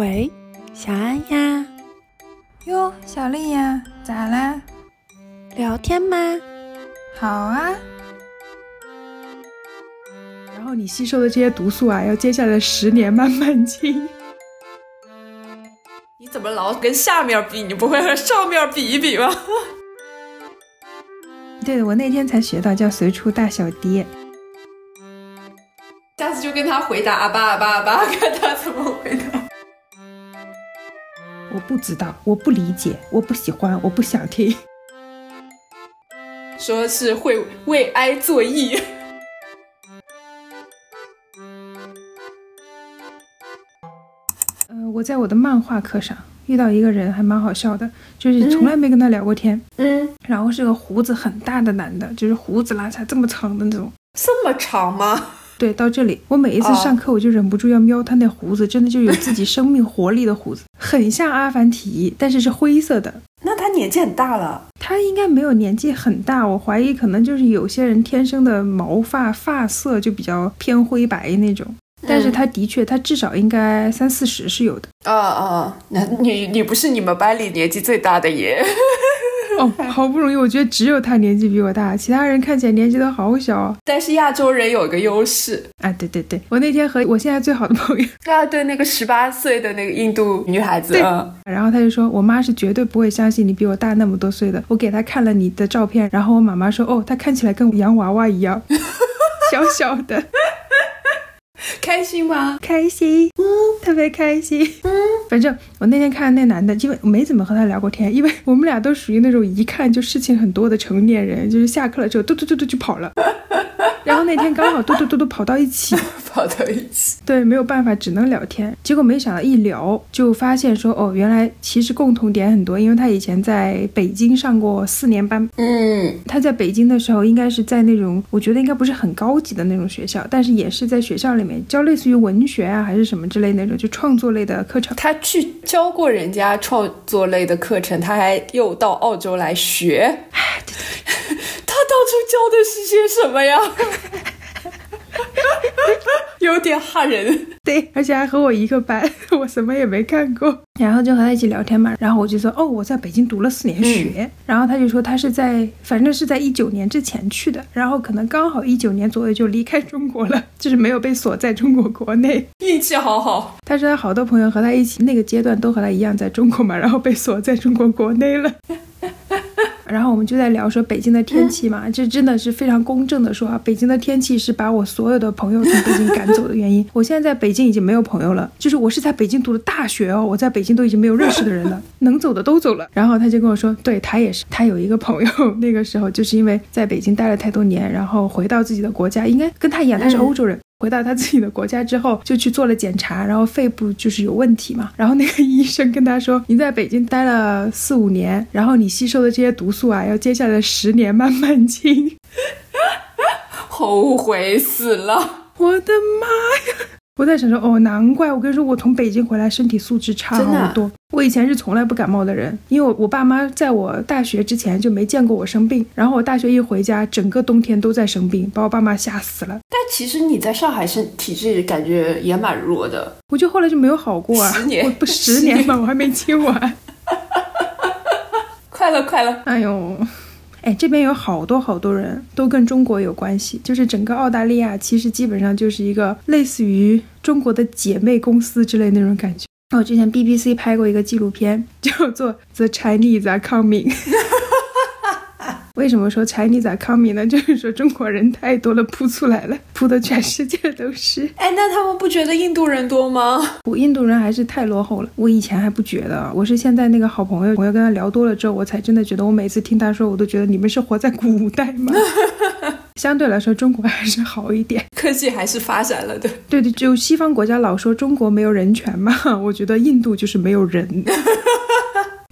喂，小安呀，哟，小丽呀，咋啦？聊天吗？好啊。然后你吸收的这些毒素啊，要接下来十年慢慢清。你怎么老跟下面比？你不会和上面比一比吗？对我那天才学到叫随处大小爹。下次就跟他回答阿巴阿巴阿巴，看他怎么回答。我不知道，我不理解，我不喜欢，我不想听。说是会为爱作义。呃，我在我的漫画课上遇到一个人，还蛮好笑的，就是从来没跟他聊过天。嗯，然后是个胡子很大的男的，就是胡子拉碴这么长的那种。这么长吗？对，到这里，我每一次上课我就忍不住要瞄他那胡子，真的就有自己生命活力的胡子，很像阿凡提，但是是灰色的。那他年纪很大了？他应该没有年纪很大，我怀疑可能就是有些人天生的毛发发色就比较偏灰白那种。但是他的确，他至少应该三四十是有的。啊啊，那你你不是你们班里年纪最大的耶？哦，好不容易，我觉得只有他年纪比我大，其他人看起来年纪都好小。但是亚洲人有个优势啊，对对对，我那天和我现在最好的朋友 啊，对那个十八岁的那个印度女孩子，嗯然后他就说，我妈是绝对不会相信你比我大那么多岁的。我给她看了你的照片，然后我妈妈说，哦，她看起来跟洋娃娃一样，小小的。开心吗？开心，嗯，特别开心，嗯。反正我那天看那男的，因为我没怎么和他聊过天，因为我们俩都属于那种一看就事情很多的成年人，就是下课了之后嘟嘟嘟嘟就跑了。然后那天刚好嘟嘟嘟嘟跑到一起，跑到一起，对，没有办法，只能聊天。结果没想到一聊就发现说，哦，原来其实共同点很多，因为他以前在北京上过四年班，嗯，他在北京的时候应该是在那种我觉得应该不是很高级的那种学校，但是也是在学校里面教类似于文学啊还是什么之类那种就创作类的课程。他去教过人家创作类的课程，他还又到澳洲来学。对对对。当初教的是些什么呀？有点吓人。对，而且还和我一个班，我什么也没看过。然后就和他一起聊天嘛。然后我就说，哦，我在北京读了四年学。然后他就说，他是在，反正是在一九年之前去的。然后可能刚好一九年左右就离开中国了，就是没有被锁在中国国内。运气好好。他说他好多朋友和他一起那个阶段都和他一样在中国嘛，然后被锁在中国国内了。然后我们就在聊说北京的天气嘛，这真的是非常公正的说啊，北京的天气是把我所有的朋友从北京赶走的原因。我现在在北京已经没有朋友了，就是我是在北京读的大学哦，我在北京都已经没有认识的人了，能走的都走了。然后他就跟我说，对他也是，他有一个朋友，那个时候就是因为在北京待了太多年，然后回到自己的国家，应该跟他一样，他是欧洲人。回到他自己的国家之后，就去做了检查，然后肺部就是有问题嘛。然后那个医生跟他说：“你在北京待了四五年，然后你吸收的这些毒素啊，要接下来十年慢慢清。”后悔死了！我的妈呀！我在想说，哦，难怪我跟你说，我从北京回来，身体素质差好多。我以前是从来不感冒的人，因为我我爸妈在我大学之前就没见过我生病。然后我大学一回家，整个冬天都在生病，把我爸妈吓死了。但其实你在上海身体质感觉也蛮弱的，我就后来就没有好过啊。十年不十年嘛，我还没清完。快了快了，哎呦。哎，这边有好多好多人都跟中国有关系，就是整个澳大利亚其实基本上就是一个类似于中国的姐妹公司之类那种感觉。我之前 BBC 拍过一个纪录片，叫做《The Chinese Are Coming》。为什么说 Chinese are coming 呢？就是说中国人太多了，扑出来了，扑的全世界都是。哎，那他们不觉得印度人多吗？我印度人还是太落后了。我以前还不觉得，我是现在那个好朋友，朋友跟他聊多了之后，我才真的觉得，我每次听他说，我都觉得你们是活在古代吗？相对来说，中国还是好一点，科技还是发展了的。对对，就西方国家老说中国没有人权嘛，我觉得印度就是没有人。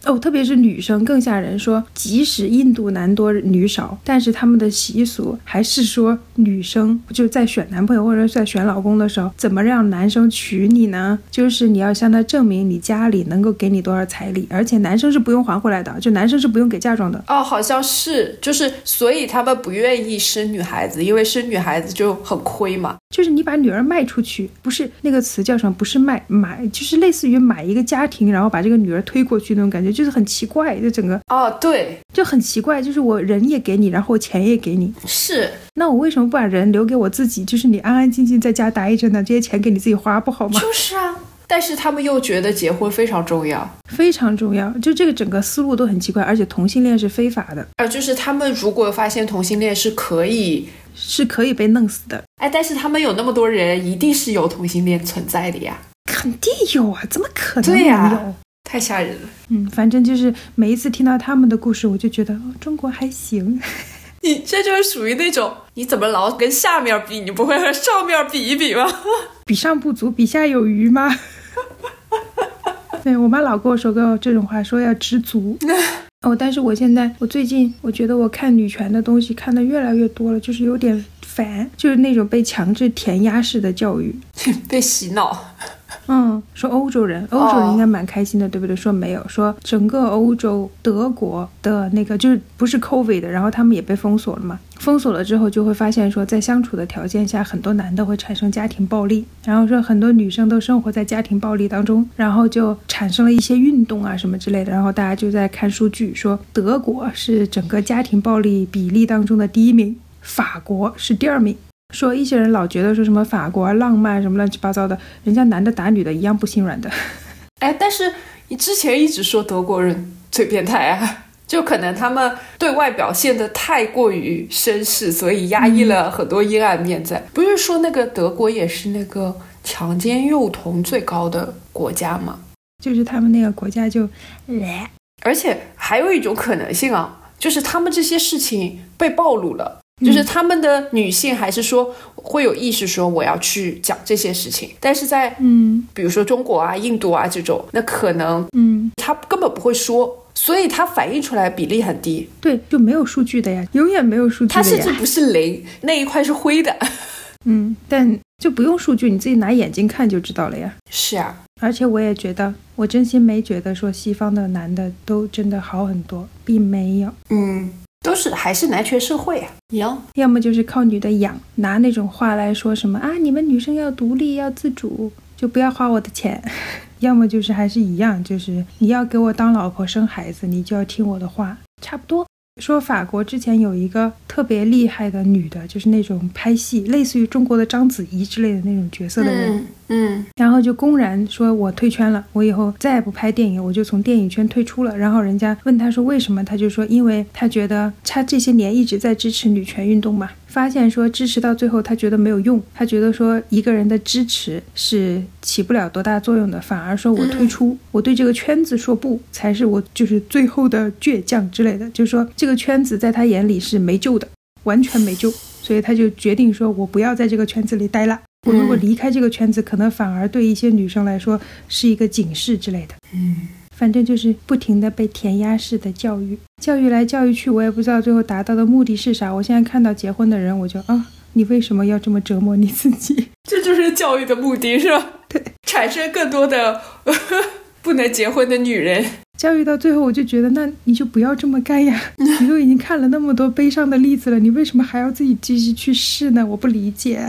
哦，特别是女生更吓人。说即使印度男多女少，但是他们的习俗还是说女生就在选男朋友或者在选老公的时候，怎么让男生娶你呢？就是你要向他证明你家里能够给你多少彩礼，而且男生是不用还回来的，就男生是不用给嫁妆的。哦，好像是，就是所以他们不愿意生女孩子，因为生女孩子就很亏嘛。就是你把女儿卖出去，不是那个词叫什么？不是卖买，就是类似于买一个家庭，然后把这个女儿推过去那种感觉，就是很奇怪，就整个哦，对，就很奇怪，就是我人也给你，然后钱也给你，是。那我为什么不把人留给我自己？就是你安安静静在家待着呢，这些钱给你自己花不好吗？就是啊，但是他们又觉得结婚非常重要，非常重要，就这个整个思路都很奇怪，而且同性恋是非法的，呃，就是他们如果发现同性恋是可以。是可以被弄死的。哎，但是他们有那么多人，一定是有同性恋存在的呀，肯定有啊，怎么可能对呀没有？太吓人了。嗯，反正就是每一次听到他们的故事，我就觉得哦，中国还行。你这就是属于那种，你怎么老跟下面比，你不会和上面比一比吗？比上不足，比下有余吗？对我妈老跟我说过这种话，说要知足。哦，但是我现在，我最近我觉得我看女权的东西看的越来越多了，就是有点烦，就是那种被强制填鸭式的教育。被洗脑。嗯，说欧洲人，欧洲人应该蛮开心的，对不对？说没有，说整个欧洲，德国的那个就是不是 COVID 的，然后他们也被封锁了嘛。封锁了之后，就会发现说，在相处的条件下，很多男的会产生家庭暴力，然后说很多女生都生活在家庭暴力当中，然后就产生了一些运动啊什么之类的，然后大家就在看数据，说德国是整个家庭暴力比例当中的第一名，法国是第二名。说一些人老觉得说什么法国啊浪漫什么乱七八糟的，人家男的打女的一样不心软的。哎，但是你之前一直说德国人最变态啊，就可能他们对外表现的太过于绅士，所以压抑了很多阴暗面在。不是说那个德国也是那个强奸幼童最高的国家吗？就是他们那个国家就，来而且还有一种可能性啊，就是他们这些事情被暴露了，就是他们的女性还是说会有意识说我要去讲这些事情，但是在嗯比如说中国啊、印度啊这种，那可能嗯，他根本不会说，所以他反映出来比例很低，对，就没有数据的呀，永远没有数据的呀。它甚至不是零，那一块是灰的。嗯，但就不用数据，你自己拿眼睛看就知道了呀。是啊，而且我也觉得，我真心没觉得说西方的男的都真的好很多，并没有。嗯，都是还是男权社会啊，一样。要么就是靠女的养，拿那种话来说什么啊，你们女生要独立，要自主，就不要花我的钱。要么就是还是一样，就是你要给我当老婆生孩子，你就要听我的话，差不多。说法国之前有一个特别厉害的女的，就是那种拍戏，类似于中国的章子怡之类的那种角色的人，嗯嗯，然后就公然说我退圈了，我以后再也不拍电影，我就从电影圈退出了。然后人家问他说为什么，他就说因为他觉得他这些年一直在支持女权运动嘛，发现说支持到最后他觉得没有用，他觉得说一个人的支持是起不了多大作用的，反而说我退出，我对这个圈子说不，才是我就是最后的倔强之类的，就是说这个圈子在他眼里是没救的，完全没救，所以他就决定说我不要在这个圈子里待了。我如果离开这个圈子，可能反而对一些女生来说是一个警示之类的。嗯，反正就是不停的被填鸭式的教育，教育来教育去，我也不知道最后达到的目的是啥。我现在看到结婚的人，我就啊，你为什么要这么折磨你自己？这就是教育的目的，是吧？对，产生更多的 不能结婚的女人。教育到最后，我就觉得，那你就不要这么干呀！你都已经看了那么多悲伤的例子了，你为什么还要自己继续去试呢？我不理解。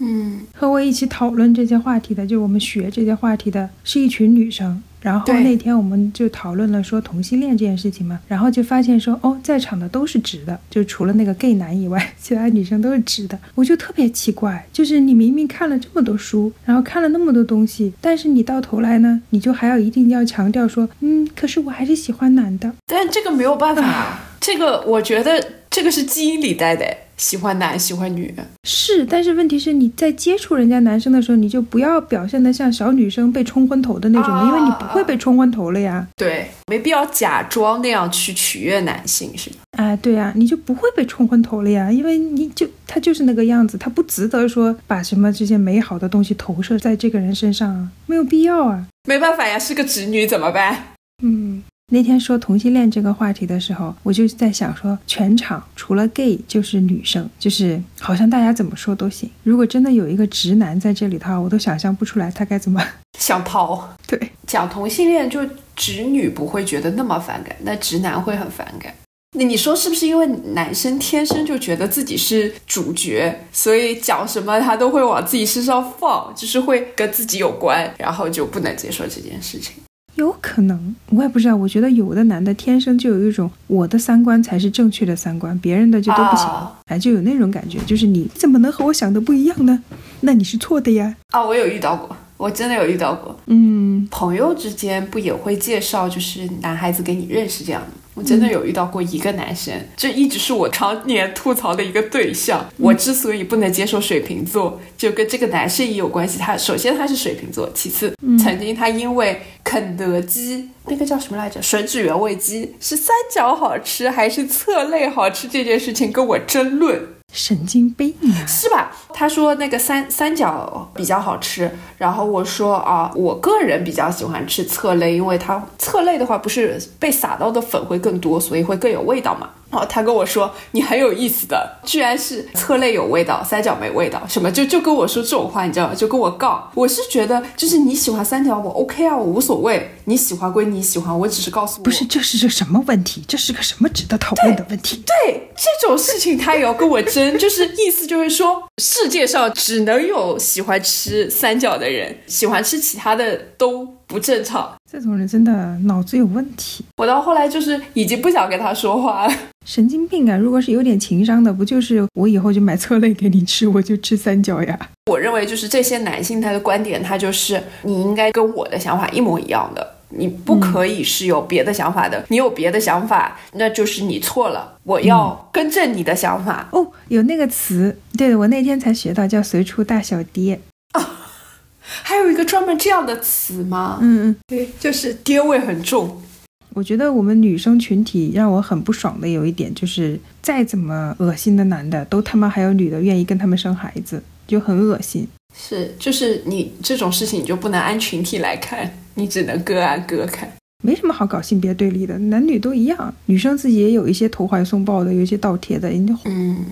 嗯，和我一起讨论这些话题的，就是我们学这些话题的，是一群女生。然后那天我们就讨论了说同性恋这件事情嘛，然后就发现说，哦，在场的都是直的，就除了那个 gay 男以外，其他女生都是直的。我就特别奇怪，就是你明明看了这么多书，然后看了那么多东西，但是你到头来呢，你就还要一定要强调说，嗯，可是我还是喜欢男的。但这个没有办法，这个我觉得这个是基因里带的，喜欢男喜欢女。是，但是问题是你在接触人家男生的时候，你就不要表现得像小女生被冲昏头的那种，啊因为你不会被冲昏头了呀。对，没必要假装那样去取悦男性，是吧？哎，对呀、你就不会被冲昏头了呀，因为你就他就是那个样子，他不值得说把什么这些美好的东西投射在这个人身上啊，没有必要啊。没办法呀，是个直女怎么办？嗯，那天说同性恋这个话题的时候，我就在想说，全场除了 gay 就是女生，就是好像大家怎么说都行。如果真的有一个直男在这里的话，我都想象不出来他该怎么 想逃。对，讲同性恋就直女不会觉得那么反感，那直男会很反感。那你说是不是因为男生天生就觉得自己是主角，所以讲什么他都会往自己身上放，就是会跟自己有关，然后就不能接受这件事情？有可能，我也不知道。我觉得有的男的天生就有一种我的三观才是正确的三观，别人的就都不行，哎，就有那种感觉，就是你怎么能和我想的不一样呢？那你是错的呀！啊，我有遇到过，我真的有遇到过。嗯，朋友之间不也会介绍，就是男孩子给你认识这样的。我真的有遇到过一个男生，这一直是我常年吐槽的一个对象。我之所以不能接受水瓶座，就跟这个男生也有关系。他首先他是水瓶座，其次曾经他因为肯德基那个叫什么来着，吮指原味鸡是三角好吃还是侧肋好吃这件事情跟我争论。神经病啊，是吧？他说那个三三角比较好吃，然后我说啊，我个人比较喜欢吃侧肋，因为它侧肋的话不是被撒到的粉会更多，所以会更有味道嘛。哦，他跟我说你很有意思的，居然是侧肋有味道，三角没味道，什么就就跟我说这种话，你知道吗？就跟我杠。我是觉得就是你喜欢三角，我 OK 啊，我无所谓，你喜欢归你喜欢，我只是告诉我，不是这是个什么问题？这是个什么值得讨论的问题？对这种事情他也要跟我争，就是意思就是说世界上只能有喜欢吃三角的人，喜欢吃其他的都不正常。这种人真的脑子有问题。我到后来就是已经不想跟他说话了。神经病啊！如果是有点情商的，不就是我以后就买侧类给你吃，我就吃三角呀？我认为就是这些男性他的观点，他就是你应该跟我的想法一模一样的，你不可以是有别的想法的。你有别的想法，那就是你错了。我要更正你的想法。哦，有那个词，对我那天才学到，叫随处大小爹。啊，还有一个专门这样的词吗？嗯嗯，对，就是爹味很重。我觉得我们女生群体让我很不爽的有一点，就是再怎么恶心的男的，都他妈还有女的愿意跟他们生孩子，就很恶心。是，就是你这种事情你就不能按群体来看，你只能个按个看。没什么好搞性别对立的，男女都一样。女生自己也有一些投怀送抱的，有一些倒贴的，人家嗯，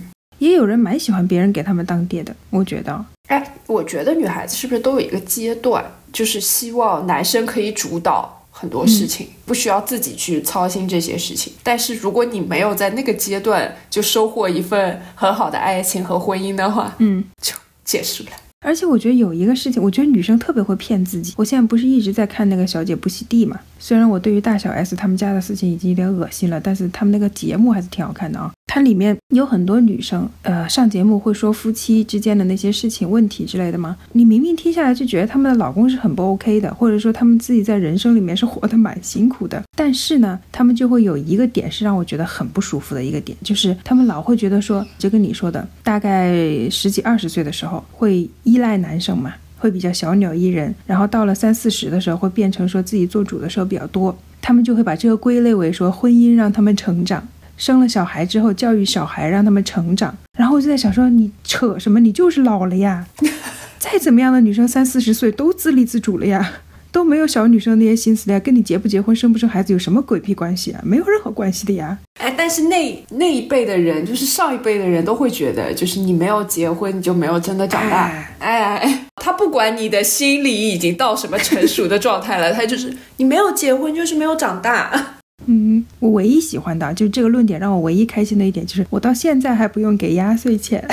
也有人蛮喜欢别人给他们当爹的。我觉得，哎，我觉得女孩子是不是都有一个阶段，就是希望男生可以主导。很多事情不需要自己去操心这些事情，但是如果你没有在那个阶段就收获一份很好的爱情和婚姻的话，嗯，就结束了。而且我觉得有一个事情，我觉得女生特别会骗自己。我现在不是一直在看那个《小姐不洗地》嘛？虽然我对于大小 S 他们家的事情已经有点恶心了，但是他们那个节目还是挺好看的啊。它里面有很多女生，呃，上节目会说夫妻之间的那些事情、问题之类的吗？你明明听下来就觉得他们的老公是很不 OK 的，或者说他们自己在人生里面是活得蛮辛苦的，但是呢，他们就会有一个点是让我觉得很不舒服的一个点，就是他们老会觉得说，就跟你说的，大概十几二十岁的时候会依赖男生嘛，会比较小鸟依人，然后到了三四十的时候会变成说自己做主的时候比较多，他们就会把这个归类为说婚姻让他们成长。生了小孩之后，教育小孩，让他们成长。然后我就在想说，你扯什么？你就是老了呀！再怎么样的女生，三四十岁都自立自主了呀，都没有小女生那些心思了呀。跟你结不结婚、生不生孩子有什么鬼屁关系啊？没有任何关系的呀。哎，但是那那一辈的人，就是上一辈的人都会觉得，就是你没有结婚，你就没有真的长大。哎哎，他不管你的心理已经到什么成熟的状态了，他就是你没有结婚，就是没有长大。嗯，我唯一喜欢的就这个论点，让我唯一开心的一点就是，我到现在还不用给压岁钱。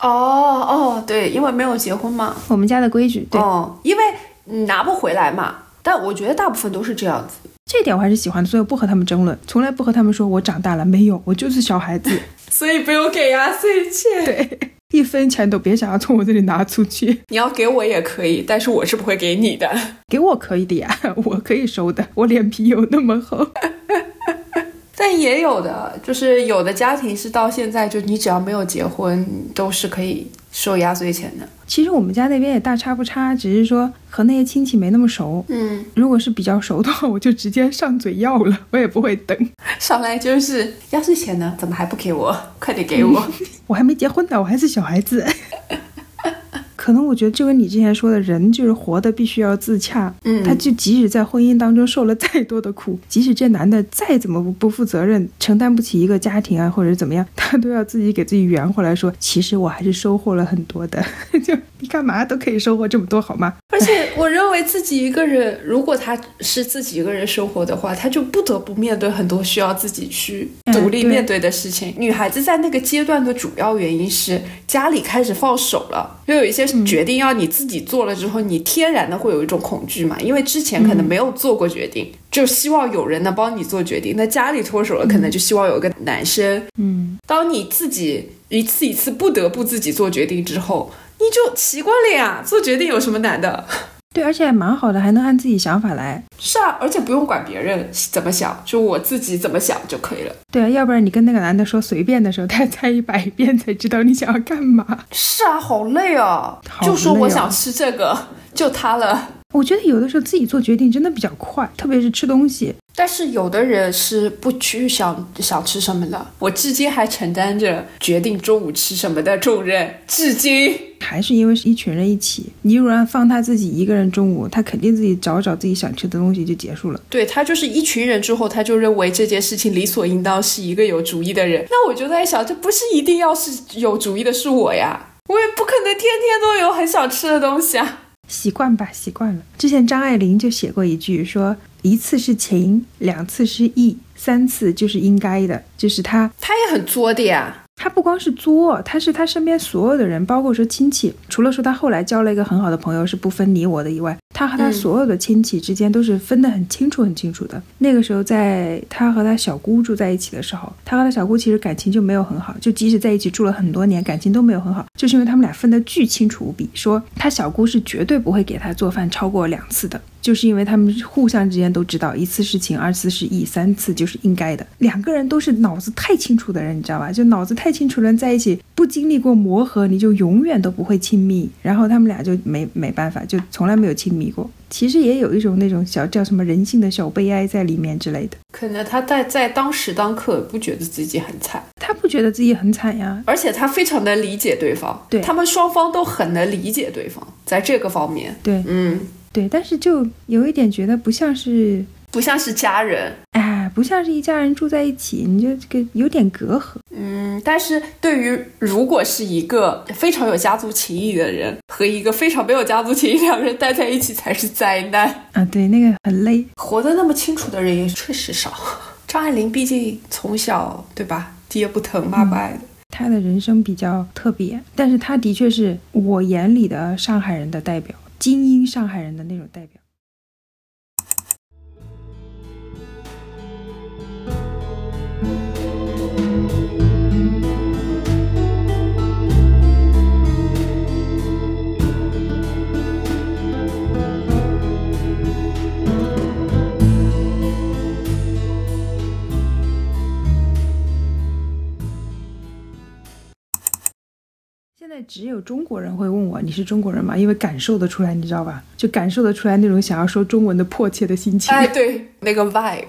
哦哦，对，因为没有结婚嘛，我们家的规矩。对，因为拿不回来嘛。但我觉得大部分都是这样子，这点我还是喜欢的，所以我不和他们争论，从来不和他们说我长大了没有，我就是小孩子，所以不用给压岁钱。对，一分钱都别想要从我这里拿出去。你要给我也可以，但是我是不会给你的。给我可以的呀，我可以收的，我脸皮有那么厚。但也有的，就是有的家庭是到现在就你只要没有结婚，都是可以收压岁钱的。其实我们家那边也大差不差，只是说和那些亲戚没那么熟。嗯，如果是比较熟的话，我就直接上嘴要了，我也不会等。上来就是压岁钱呢，怎么还不给我？快点给我！我还没结婚呢，我还是小孩子。可能我觉得就跟你之前说的，人就是活的必须要自洽。嗯他就即使在婚姻当中受了再多的苦，即使这男的再怎么不不负责任，承担不起一个家庭啊，或者怎么样，他都要自己给自己圆回来说，其实我还是收获了很多的。就你干嘛都可以收获这么多，好吗？而且我认为自己一个人，如果他是自己一个人生活的话，他就不得不面对很多需要自己去独立面对的事情。女孩子在那个阶段的主要原因是家里开始放手了，又有一些决定要你自己做了之后，你天然的会有一种恐惧嘛，因为之前可能没有做过决定，就希望有人能帮你做决定。那家里脱手了，可能就希望有个男生。嗯，当你自己一次一次不得不自己做决定之后，你就习惯了呀。做决定有什么难的？对，而且还蛮好的，还能按自己想法来。是啊，而且不用管别人怎么想，就我自己怎么想就可以了。对啊，要不然你跟那个男的说随便的时候，他猜一百遍才知道你想要干嘛。是啊，好累啊！好就说我想吃这个，就他了。我觉得有的时候自己做决定真的比较快，特别是吃东西。但是有的人是不去想想吃什么的，我至今还承担着决定中午吃什么的重任，至今。还是因为是一群人一起，你如果放他自己一个人中午，他肯定自己找找自己想吃的东西就结束了。对他就是一群人之后，他就认为这件事情理所应当是一个有主意的人。那我就在想，这不是一定要是有主意的是我呀，我也不可能天天都有很想吃的东西啊。习惯吧，习惯了。之前张爱玲就写过一句说：“一次是情，两次是义，三次就是应该的。”就是他，他也很作的呀。她不光是作，他是他身边所有的人，包括说亲戚，除了说他后来交了一个很好的朋友是不分你我的以外，他和她嗯所有的亲戚之间都是分得很清楚、很清楚的。那个时候，在他和他小姑住在一起的时候，他和他小姑其实感情就没有很好，就即使在一起住了很多年，感情都没有很好，就是因为他们俩分得巨清楚无比。说他小姑是绝对不会给他做饭超过两次的。就是因为他们互相之间都知道，一次是情，二次是义，三次就是应该的。两个人都是脑子太清楚的人，你知道吧？就脑子太清楚的人在一起，不经历过磨合，你就永远都不会亲密。然后他们俩就没没办法，就从来没有亲密过。其实也有一种那种小叫什么人性的小悲哀在里面之类的。可能他在在当时当刻不觉得自己很惨，他不觉得自己很惨呀，而且他非常能理解对方，对他们双方都很能理解对方，在这个方面，对嗯，对，但是就有一点觉得不像是，不像是家人，哎，不像是一家人住在一起，你就这个有点隔阂。嗯，但是对于如果是一个非常有家族情谊的人和一个非常没有家族情谊两个人待在一起才是灾难。啊，对，那个很累。活得那么清楚的人也确实少。张爱玲毕竟从小对吧，爹不疼妈不爱的。他的人生比较特别，但是他的确是我眼里的上海人的代表，精英上海人的那种代表。在只有中国人会问我你是中国人吗？因为感受得出来，你知道吧？就感受得出来那种想要说中文的迫切的心情。哎，对，那个 vibe，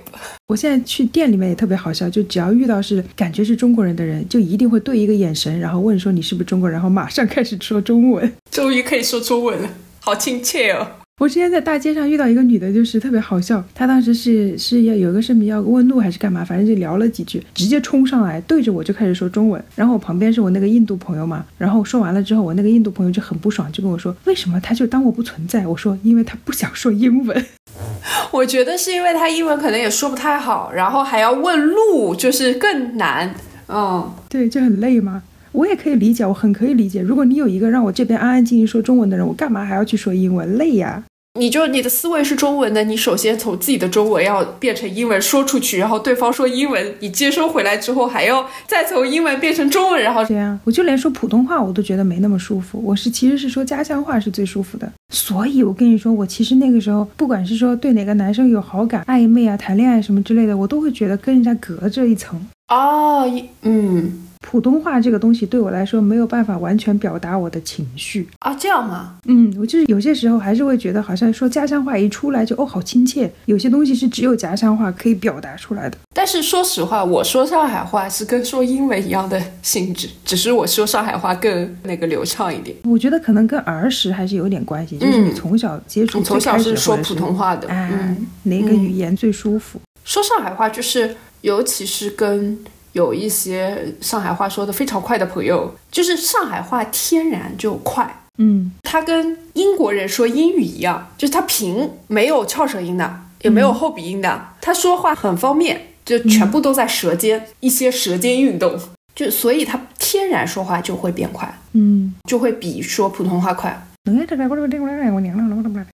我现在去店里面也特别好笑，就只要遇到是感觉是中国人的人，就一定会对一个眼神，然后问说你是不是中国人，然后马上开始说中文。终于可以说中文了，好亲切哦。我之前在大街上遇到一个女的，就是特别好笑。她当时是是要有一个视频要问路还是干嘛，反正就聊了几句，直接冲上来对着我就开始说中文。然后我旁边是我那个印度朋友嘛，然后说完了之后，我那个印度朋友就很不爽，就跟我说为什么他就当我不存在？我说因为他不想说英文。我觉得是因为他英文可能也说不太好，然后还要问路，就是更难。嗯，对，就很累嘛。我也可以理解，我很可以理解。如果你有一个让我这边安安静静说中文的人，我干嘛还要去说英文？累呀。你就你的思维是中文的，你首先从自己的中文要变成英文说出去，然后对方说英文，你接收回来之后还要再从英文变成中文，然后对呀，我就连说普通话我都觉得没那么舒服。我是其实是说家乡话是最舒服的。所以我跟你说，我其实那个时候不管是说对哪个男生有好感、暧昧啊、谈恋爱什么之类的，我都会觉得跟人家隔着一层。哦，嗯，普通话这个东西对我来说没有办法完全表达我的情绪。啊，这样吗？嗯，我就是有些时候还是会觉得，好像说家乡话一出来就哦好亲切。有些东西是只有家乡话可以表达出来的。但是说实话，我说上海话是跟说英文一样的性质，只是我说上海话更那个流畅一点。我觉得可能跟儿时还是有点关系，就是你从小接触，你从小是说普通话的，哎，嗯，哪个语言最舒服？说上海话就是，尤其是跟有一些上海话说的非常快的朋友，就是上海话天然就快。嗯，他跟英国人说英语一样，就是他平没有翘舌音的，也没有后鼻音的，他说话很方便，就全部都在舌尖，一些舌尖运动，就所以他天然说话就会变快，嗯，就会比说普通话快。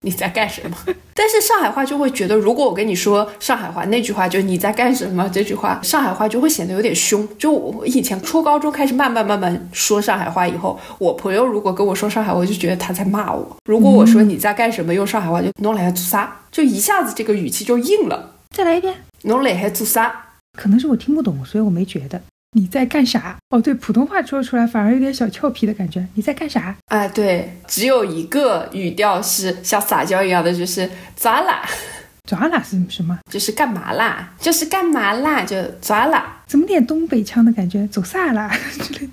你在干什么？但是上海话就会觉得，如果我跟你说上海话那句话，就你在干什么这句话，上海话就会显得有点凶。就我以前初高中开始慢慢慢慢说上海话以后，我朋友如果跟我说上海，我就觉得他在骂我。如果我说你在干什么，用上海话就弄来做啥，就一下子这个语气就硬了。再来一遍，弄来还做啥？可能是我听不懂，所以我没觉得。你在干啥？哦，对，普通话说出来反而有点小俏皮的感觉。你在干啥？啊，对，只有一个语调是像撒娇一样的，就是咋啦？咋啦是什么？就是干嘛啦？就是干嘛啦？就咋啦？怎么点东北腔的感觉？走啥啦？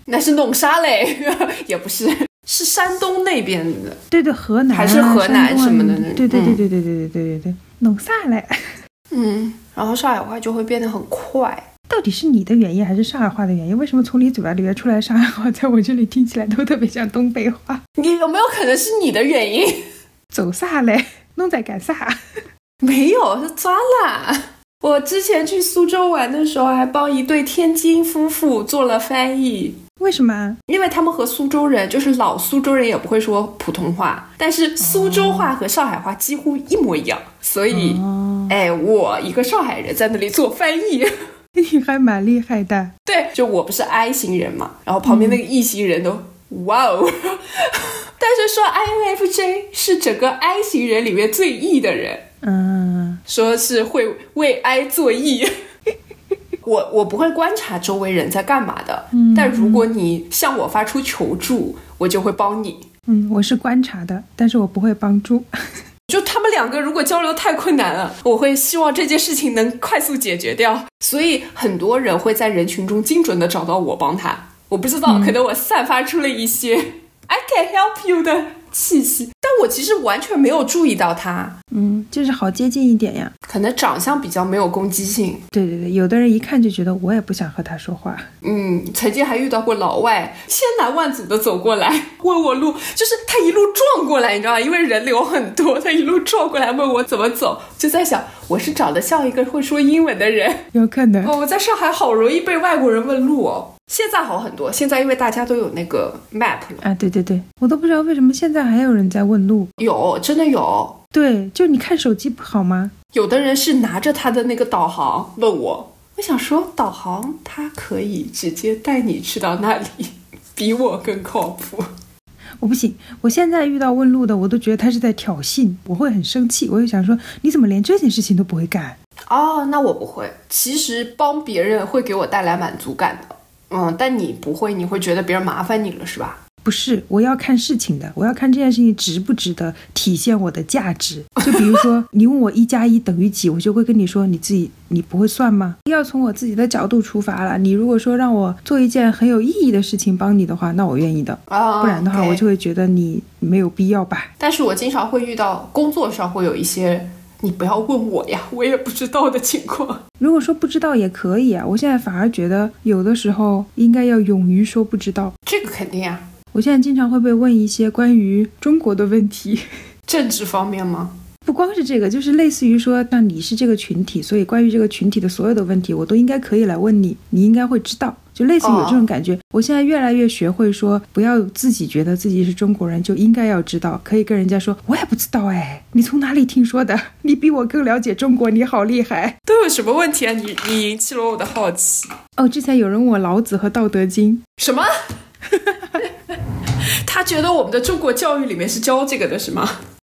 那是弄啥嘞？也不是，是山东那边的。对对，河南还是河南什么的？对对对对对对对对对对，弄啥嘞？嗯，然后上海话就会变得很快。到底是你的原因还是上海话的原因？为什么从你嘴巴里面出来上海话，在我这里听起来都特别像东北话？你有没有可能是你的原因？走啥嘞？弄在干啥？没有，是抓啦。我之前去苏州玩的时候，还帮一对天津夫妇做了翻译。为什么？因为他们和苏州人，就是老苏州人，也不会说普通话，但是苏州话和上海话几乎一模一样，所以，哎，我一个上海人在那里做翻译。你 还蛮厉害的，对，就我不是 I 型人嘛，然后旁边那个 E 型人都哇哦，但是说 INFJ 是整个 I 型人里面最 E 的人，嗯，说是会为 I 做 E，我我不会观察周围人在干嘛的，但如果你向我发出求助，我就会帮你，嗯，我是观察的，但是我不会帮助。就他们两个如果交流太困难了，我会希望这件事情能快速解决掉。所以很多人会在人群中精准的找到我帮他。我不知道，可能我散发出了一些 I can help you 的。气息，但我其实完全没有注意到他，嗯，就是好接近一点呀。可能长相比较没有攻击性。对对对，有的人一看就觉得我也不想和他说话。嗯，曾经还遇到过老外，千难万阻的走过来 问我路，就是他一路撞过来，你知道吗？因为人流很多，他一路撞过来问我怎么走，就在想我是长得像一个会说英文的人，有可能。哦，我在上海好容易被外国人问路哦。现在好很多，现在因为大家都有那个 map 了啊，对对对，我都不知道为什么现在还有人在问路，有真的有，对，就你看手机不好吗？有的人是拿着他的那个导航问我，我想说导航它可以直接带你去到那里，比我更靠谱。我不行，我现在遇到问路的，我都觉得他是在挑衅，我会很生气，我就想说你怎么连这件事情都不会干？哦，那我不会，其实帮别人会给我带来满足感的。嗯，但你不会，你会觉得别人麻烦你了，是吧？不是，我要看事情的，我要看这件事情值不值得体现我的价值。就比如说，你问我一加一等于几，我就会跟你说，你自己你不会算吗？要从我自己的角度出发了。你如果说让我做一件很有意义的事情帮你的话，那我愿意的。啊，不然的话，我就会觉得你没有必要吧。但是我经常会遇到工作上会有一些。你不要问我呀，我也不知道的情况。如果说不知道也可以啊，我现在反而觉得有的时候应该要勇于说不知道。这个肯定啊，我现在经常会被问一些关于中国的问题，政治方面吗？不光是这个，就是类似于说，那你是这个群体，所以关于这个群体的所有的问题，我都应该可以来问你，你应该会知道。就类似有这种感觉，我现在越来越学会说，不要自己觉得自己是中国人就应该要知道，可以跟人家说，我也不知道哎，你从哪里听说的？你比我更了解中国，你好厉害。都有什么问题啊？你你引起了我的好奇。哦，之前有人问我老子和道德经，什么？他觉得我们的中国教育里面是教这个的是吗？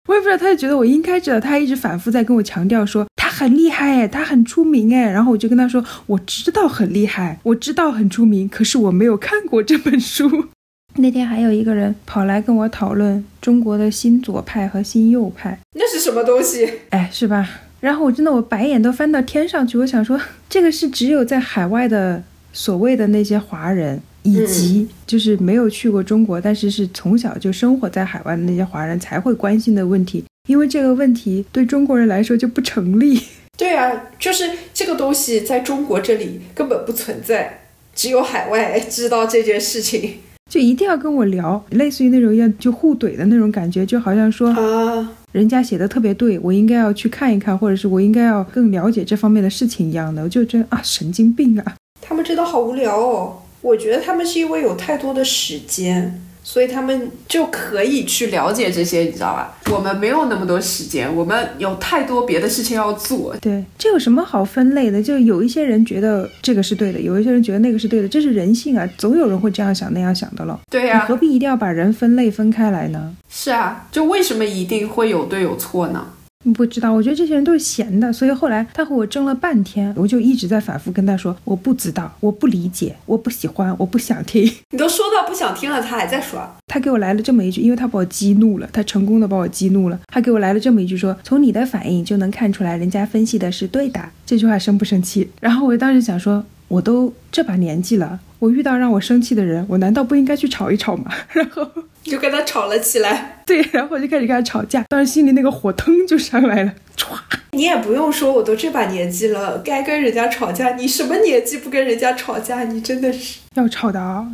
我也不知道，他就觉得我应该知道，他还一直反复在跟我强调说他很厉害哎，他很出名哎。然后我就跟他说，我知道很厉害，我知道很出名，可是我没有看过这本书。那天还有一个人跑来跟我讨论中国的新左派和新右派，那是什么东西？哎，是吧？然后我真的我白眼都翻到天上去，我想说，这个是只有在海外的所谓的那些华人，以及就是没有去过中国，但是是从小就生活在海外的那些华人才会关心的问题，因为这个问题对中国人来说就不成立。对啊，就是这个东西在中国这里根本不存在，只有海外 知道这件事情。就一定要跟我聊，类似于那种要就互怼的那种感觉，就好像说啊，人家写的特别对，我应该要去看一看，或者是我应该要更了解这方面的事情一样的，我就觉得啊神经病啊！他们真的好无聊哦，我觉得他们是因为有太多的时间。所以他们就可以去了解这些，你知道吧？我们没有那么多时间，我们有太多别的事情要做。对，这有什么好分类的？就有一些人觉得这个是对的，有一些人觉得那个是对的，这是人性啊，总有人会这样想那样想的了。对呀，你何必一定要把人分类分开来呢？是啊，就为什么一定会有对有错呢？不知道，我觉得这些人都是闲的，所以后来他和我争了半天，我就一直在反复跟他说，我不知道，我不理解，我不喜欢，我不想听。你都说到不想听了，他还在说。他给我来了这么一句，因为他把我激怒了，他成功的把我激怒了。他给我来了这么一句，说从你的反应就能看出来，人家分析的是对的。这句话生不生气？然后我当时想说，我都这把年纪了，我遇到让我生气的人，我难道不应该去吵一吵吗？然后。就跟他吵了起来，对，然后我就开始跟他吵架，当时心里那个火腾就上来了，歘！你也不用说，我都这把年纪了，该跟人家吵架，你什么年纪不跟人家吵架？你真的是要吵的啊！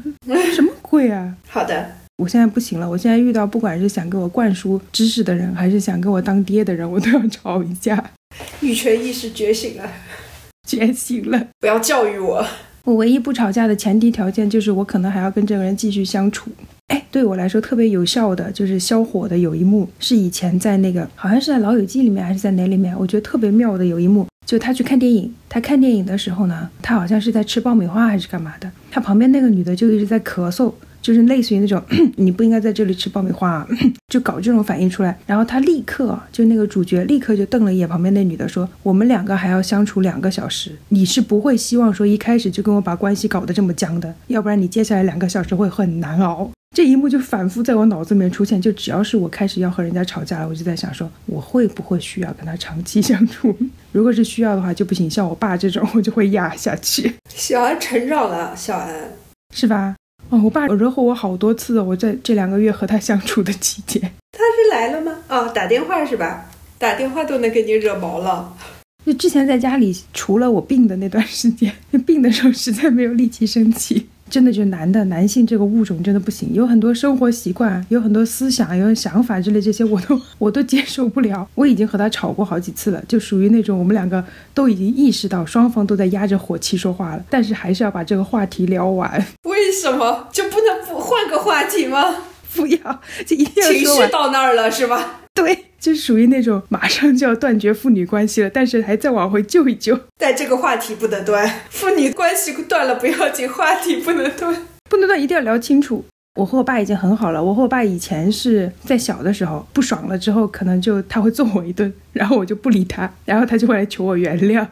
什么鬼啊？好的，我现在不行了，我现在遇到不管是想给我灌输知识的人，还是想给我当爹的人，我都要吵一架。女权意识觉醒了，觉醒了，不要教育我。我唯一不吵架的前提条件就是我可能还要跟这个人继续相处。哎，对我来说特别有效的就是消火的有一幕，是以前在那个好像是在《老友记》里面还是在哪里面，我觉得特别妙的有一幕，就他去看电影，他看电影的时候呢，他好像是在吃爆米花还是干嘛的，他旁边那个女的就一直在咳嗽。就是类似于那种，你不应该在这里吃爆米花，啊 就搞这种反应出来。然后他立刻就那个主角立刻就瞪了一眼旁边那女的，说：“我们两个还要相处两个小时，你是不会希望说一开始就跟我把关系搞得这么僵的，要不然你接下来两个小时会很难熬。”这一幕就反复在我脑子里面出现。就只要是我开始要和人家吵架了，我就在想说，我会不会需要跟他长期相处？如果是需要的话就不行，像我爸这种我就会压下去。小安成长了，小安是吧？哦，我爸惹火我好多次了。我在这两个月和他相处的期间，他是来了吗？哦，打电话是吧？打电话都能给你惹毛了。就之前在家里，除了我病的那段时间，病的时候实在没有力气生气。真的就是男的，男性这个物种真的不行，有很多生活习惯，有很多思想，有想法之类这些，我都 我都接受不了。我已经和他吵过好几次了，就属于那种我们两个都已经意识到双方都在压着火气说话了，但是还是要把这个话题聊完。为什么就不能不换个话题吗？不要，就一定要情绪到那儿了是吧？对。就属于那种马上就要断绝父女关系了，但是还再往回救一救。但这个话题不能断，父女关系断了不要紧，话题不能断，不能断，一定要聊清楚。我和我爸已经很好了。我和我爸以前是在小的时候不爽了之后，可能就他会揍我一顿，然后我就不理他，然后他就会来求我原谅。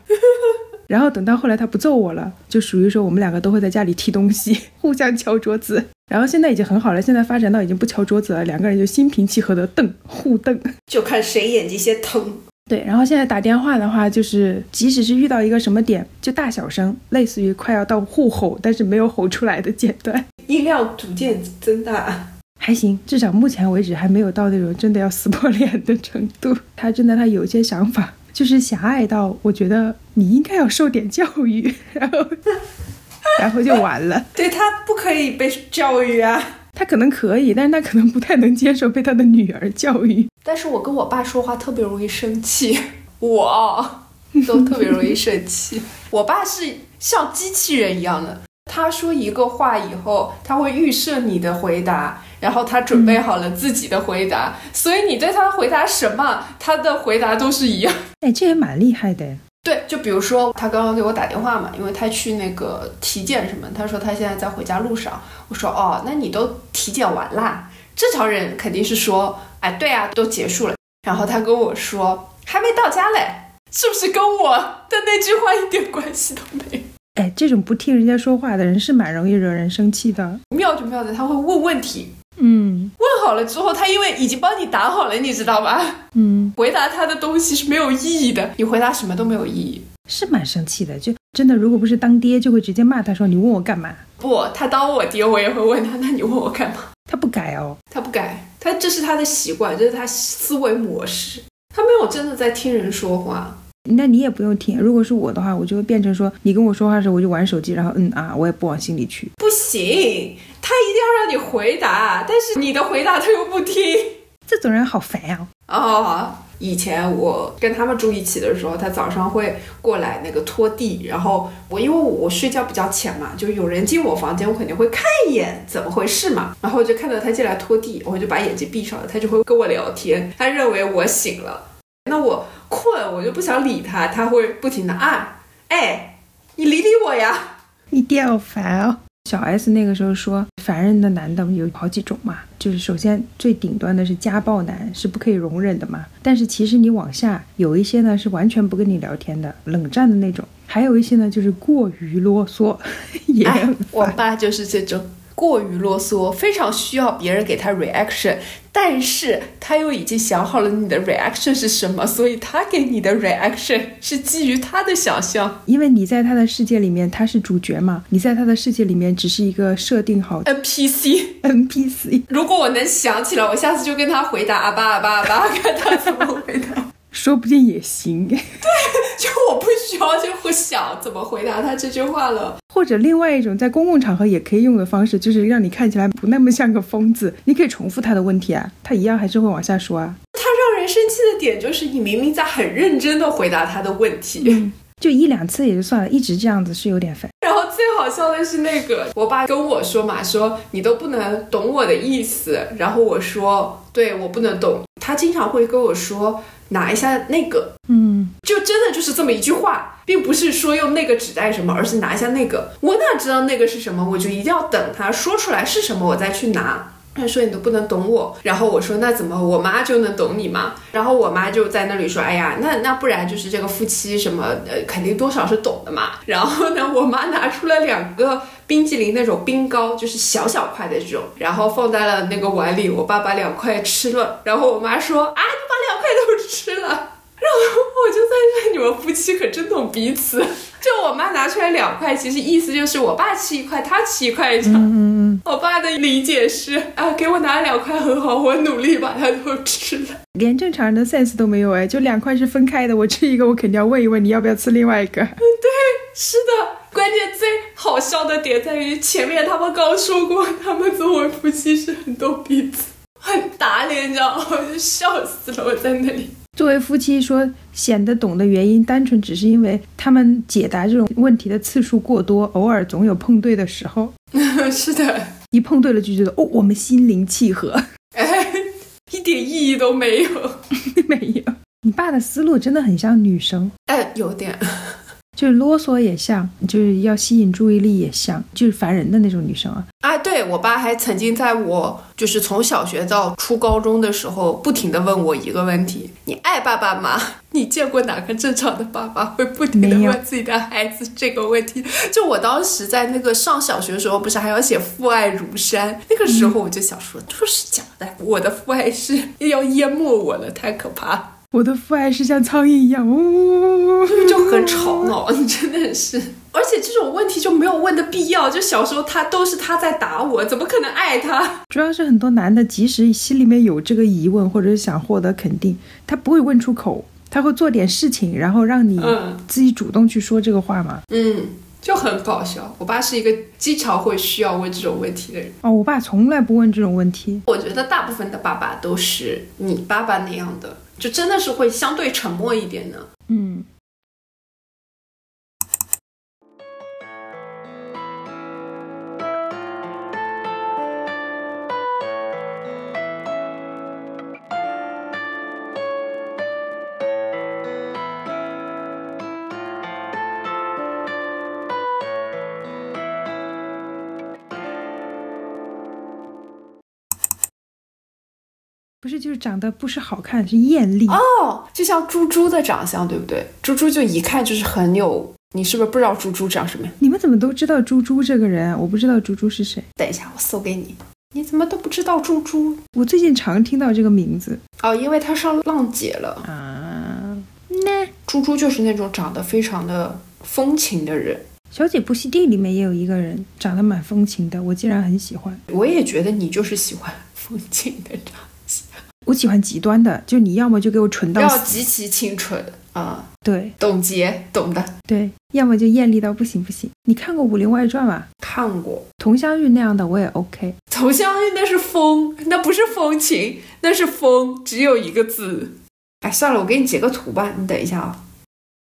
然后等到后来他不揍我了，就属于说我们两个都会在家里踢东西，互相敲桌子。然后现在已经很好了，现在发展到已经不敲桌子了，两个人就心平气和的瞪互瞪，就看谁眼睛先疼。对，然后现在打电话的话，就是即使是遇到一个什么点，就大小声，类似于快要到互吼，但是没有吼出来的阶段，音量逐渐增大，还行，至少目前为止还没有到那种真的要撕破脸的程度。他真的他有些想法。就是狭隘到我觉得你应该要受点教育，然后，然后就完了。对他不可以被教育啊，他可能可以，但是他可能不太能接受被他的女儿教育。但是我跟我爸说话特别容易生气，我都特别容易生气。我爸是像机器人一样的，他说一个话以后，他会预设你的回答。然后他准备好了自己的回答，所以你对他回答什么，他的回答都是一样。哎，这也蛮厉害的。对，就比如说他刚刚给我打电话嘛，因为他去那个体检什么，他说他现在在回家路上。我说哦，那你都体检完啦？正常人肯定是说，哎，对啊，都结束了。然后他跟我说还没到家嘞，是不是跟我的那句话一点关系都没有？哎，这种不听人家说话的人是蛮容易惹人生气的。妙就妙在他会问问题，嗯问好了之后，他因为已经帮你答好了，你知道吧？嗯，回答他的东西是没有意义的，你回答什么都没有意义。是蛮生气的。就真的，如果不是当爹，就会直接骂他说：“你问我干嘛不，他当我爹，我也会问他，那你问我干嘛？？”他不改哦。他不改，他这是他的习惯，这是他思维模式，他没有真的在听人说话。那你也不用听。如果是我的话，我就会变成说，你跟我说话的时候，我就玩手机，然后嗯啊，我也不往心里去。不行，他一定要让你回答，但是你的回答他又不听。这种人好烦呀、哦，以前我跟他们住一起的时候，他早上会过来那个拖地，然后我因为我睡觉比较浅嘛，就有人进我房间，我肯定会看一眼怎么回事嘛，然后我就看到他进来拖地，我就把眼睛闭上了，他就会跟我聊天，他认为我醒了，那我困，我就不想理他，他会不停的按，哎，你理理我呀，你爹好烦哦。小 S 那个时候说，烦人的男的有好几种嘛，就是首先最顶端的是家暴男，是不可以容忍的嘛。但是其实你往下有一些呢是完全不跟你聊天的，冷战的那种；还有一些呢就是过于啰嗦，也哎，我。爸就是这种过于啰嗦，非常需要别人给他 reaction，但是他又已经想好了你的 reaction 是什么，所以他给你的 reaction 是基于他的想象。因为你在他的世界里面他是主角嘛，你在他的世界里面只是一个设定好 NPC，NPC，如果我能想起来，我下次就跟他回答阿巴阿巴阿巴，看他怎么回答。说不定也行。对就我不需要就会想怎么回答他这句话了。或者另外一种在公共场合也可以用的方式，就是让你看起来不那么像个疯子。你可以重复他的问题啊，他一样还是会往下说啊。他让人生气的点就是你明明在很认真的回答他的问题。就一两次也就算了，一直这样子是有点烦。然后最好笑的是那个，我爸跟我说嘛，说你都不能懂我的意思。然后我说，对我不能懂。他经常会跟我说拿一下那个，嗯，就真的就是这么一句话，并不是说用那个指代什么，而是拿一下那个。我哪知道那个是什么？我就一定要等他说出来是什么，我再去拿。他说你都不能懂我，然后我说那怎么我妈就能懂你吗？然后我妈就在那里说，哎呀，那那不然就是这个夫妻什么呃，肯定多少是懂的嘛。然后呢，我妈拿出了两个冰激凌那种冰糕，就是小小块的这种，然后放在了那个碗里。我爸把两块吃了，然后我妈说啊，你把两块都吃了。然后我就在这，你们夫妻可真懂彼此。就我妈拿出来两块，其实意思就是我爸吃一块，他吃一块这样。嗯嗯，我爸的理解是啊，给我拿了两块很好，我努力把它都吃了。连正常人的 sense 都没有哎，就两块是分开的，我吃一个，我肯定要问一问你要不要吃另外一个。嗯，对是的，关键最好笑的点在于前面他们刚说过，他们作为夫妻是很懂彼此，很打脸，你知道吗？我就笑死了，我在那里。作为夫妻说显得懂的原因，单纯只是因为他们解答这种问题的次数过多，偶尔总有碰对的时候，是的，一碰对了就觉得哦，我们心灵契合。哎，一点意义都没有。没有，你爸的思路真的很像女生。哎，有点。就是啰嗦也像，就是要吸引注意力也像，就是烦人的那种女生啊。啊，对我爸还曾经在我就是从小学到初高中的时候，不停的问我一个问题：你爱爸爸吗？你见过哪个正常的爸爸会不停的问自己的孩子这个问题？就我当时在那个上小学的时候，不是还要写父爱如山？那个时候我就想说，都是假的，我的父爱是要淹没我了，太可怕了，我的父爱是像苍蝇一样，呜、就很吵闹，真的是。而且这种问题就没有问的必要，就小时候他都是他在打我，怎么可能爱他？主要是很多男的，即使心里面有这个疑问，或者是想获得肯定，他不会问出口，他会做点事情，然后让你嗯自己主动去说这个话嘛。嗯，就很搞笑。我爸是一个经常会需要问这种问题的人。哦，我爸从来不问这种问题。我觉得大部分的爸爸都是你爸爸那样的，就真的是会相对沉默一点的。嗯。是，就是长得不是好看，是艳丽。哦，就像猪猪的长相，对不对？猪猪就一看就是很有。你是不是不知道猪猪长什么样？你们怎么都知道猪猪这个人？我不知道猪猪是谁。等一下，我搜给你。你怎么都不知道猪猪？我最近常听到这个名字。哦，因为他上浪姐了啊。那猪猪就是那种长得非常的风情的人。小姐不息地里面也有一个人长得蛮风情的，我竟然很喜欢。我也觉得你就是喜欢风情的长相。我喜欢极端的，就你要么就给我纯到要极其清纯。啊，对，董洁懂的，对，要么就艳丽到不行不行。你看过《武林外传》吗？看过，佟湘玉那样的我也 OK。佟湘玉那是风，那不是风情，那是风，只有一个字。哎，算了，我给你截个图吧，你等一下啊。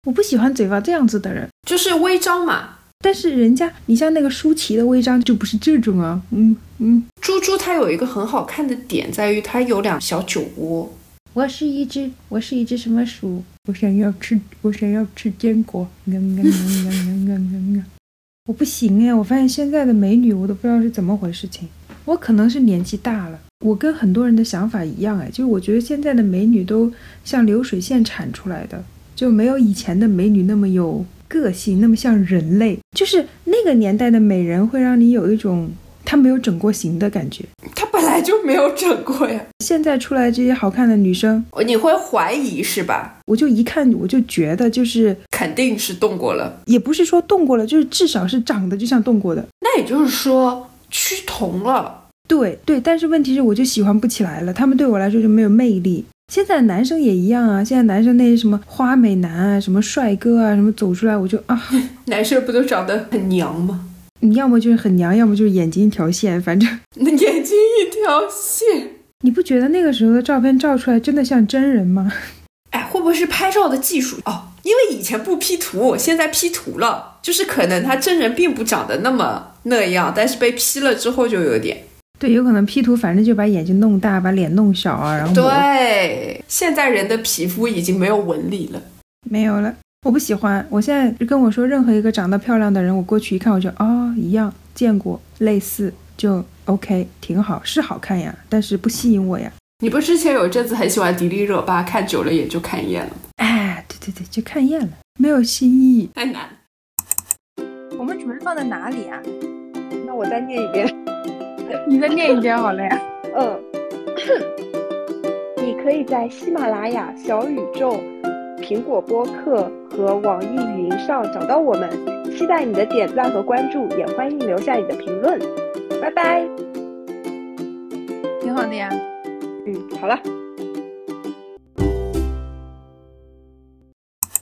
我不喜欢嘴巴这样子的人，就是微张嘛。但是人家，你像那个舒淇的微章就不是这种啊。嗯嗯，猪猪它有一个很好看的点在于它有两小酒窝。我是一只，我是一只什么鼠？我想要吃，我想要吃坚果。我不行哎，我发现现在的美女，我都不知道是怎么回事情。我可能是年纪大了，我跟很多人的想法一样哎，就是我觉得现在的美女都像流水线产出来的，就没有以前的美女那么有个性，那么像人类。就是那个年代的美人，会让你有一种。她没有整过形的感觉，她本来就没有整过呀。现在出来这些好看的女生，你会怀疑是吧？我就一看我就觉得就是肯定是动过了，也不是说动过了，就是至少是长得就像动过的。那也就是说趋同了。对对，但是问题是我就喜欢不起来了，他们对我来说就没有魅力。现在男生也一样啊，现在男生那些什么花美男啊，什么帅哥啊，什么走出来我就啊，男生不都长得很娘吗？你要么就是很娘，要么就是眼睛一条线，反正那 眼睛一条线，你不觉得那个时候的照片照出来真的像真人吗？哎，会不会是拍照的技术哦？因为以前不 P 图，现在 P 图了，就是可能他真人并不长得那么那样，但是被 P 了之后就有点，对，有可能 P 图，反正就把眼睛弄大，把脸弄小啊，然后对，现在人的皮肤已经没有纹理了，没有了。我不喜欢，我现在跟我说任何一个长得漂亮的人，我过去一看，我就哦一样见过类似就 OK 挺好，是好看呀，但是不吸引我呀。你不之前有一阵子很喜欢迪丽热巴，看久了也就看厌了。哎，对对对，就看厌了，没有新意，太难。我们准备放在哪里啊？那我再念一遍，你再念一遍好了呀。嗯，你可以在喜马拉雅、小宇宙。苹果播客和网易云上找到我们，期待你的点赞和关注，也欢迎留下你的评论。拜拜，挺好的呀。嗯，好了。